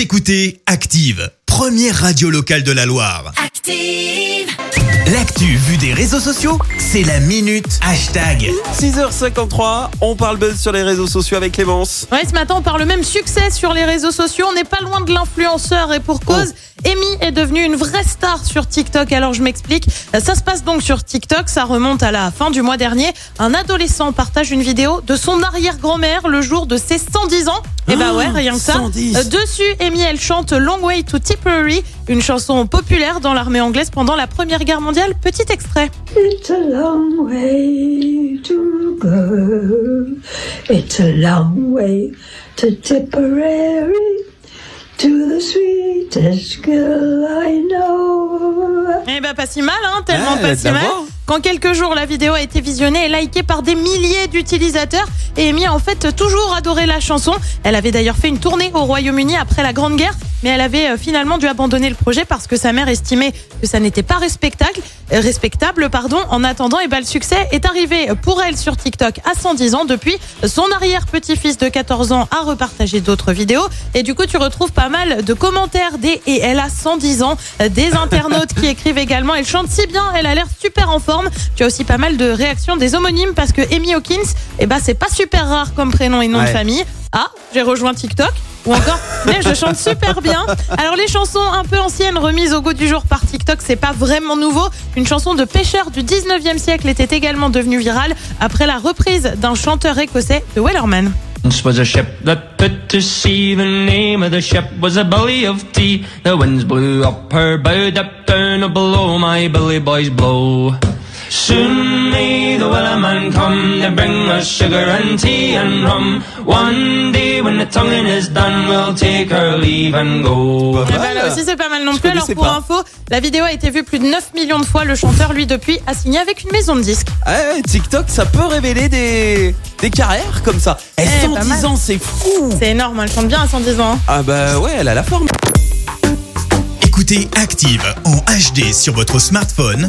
Vous écoutez Active, première radio locale de la Loire. Active. L'actu vue des réseaux sociaux, c'est la minute hashtag. 6h53, on parle buzz sur les réseaux sociaux avec Clémence. Ouais, ce matin, on parle même succès sur les réseaux sociaux. On n'est pas loin de l'influenceur et pour cause, Amy est devenue une vraie star sur TikTok. Alors, je m'explique. Ça se passe donc sur TikTok. Ça remonte à la fin du mois dernier. Un adolescent partage une vidéo de son arrière-grand-mère le jour de ses 110 ans. Et bah ouais, rien que ça. 110. Euh, Dessus, Amy, elle chante Long Way to Tipperary, une chanson populaire dans l'armée anglaise pendant la Première Guerre mondiale. Petit extrait. It's a long way to go. It's a long way to Tipperary. To the sweetest girl I know. Eh ben pas si mal, hein, tellement Ouais, pas si mal. Qu'en quelques jours, la vidéo a été visionnée et likée par des milliers d'utilisateurs. Et Amy a en fait toujours adoré la chanson. Elle avait d'ailleurs fait une tournée au Royaume-Uni après la Grande Guerre, mais elle avait euh, finalement dû abandonner le projet parce que sa mère estimait que ça n'était pas respectable. respectable. Pardon. En attendant, et ben, le succès est arrivé pour elle sur TikTok à 110 ans. Depuis, son arrière-petit-fils de 14 ans a repartagé d'autres vidéos. Et du coup, tu retrouves pas mal de commentaires des et elle a 110 ans, des internautes qui écrivent également. Elle chante si bien, elle a l'air super en forme. Tu as aussi pas mal de réactions des homonymes parce que Amy Hawkins, eh ben, c'est pas super rare comme prénom et nom de famille. Ah, j'ai rejoint TikTok. Ou encore, mais je chante super bien. Alors les chansons un peu anciennes remises au goût du jour par TikTok, c'est pas vraiment nouveau. Une chanson de pêcheur du 19e siècle était également devenue virale après la reprise d'un chanteur écossais de Wellerman. Once was a ship that put to sea. The name of the ship was a belly of tea. The winds blew up her bow, up down below my boys blow. Soon may the wellerman come to bring us sugar and tea and rum. One day when the tonguing is done, we'll take our leave and go. Eh ben, là aussi c'est pas mal non plus. Alors pour pas. info, la vidéo a été vue plus de 9 millions de fois. Le chanteur lui depuis a signé avec une maison de disques. Ah ouais, TikTok, ça peut révéler des, des carrières comme ça. Eh, Eh, pas 110 mal. ans, c'est fou. C'est énorme, elle chante bien à 110 ans. hein. Ah bah ouais, elle a la forme. Écoutez Active en HD sur votre smartphone,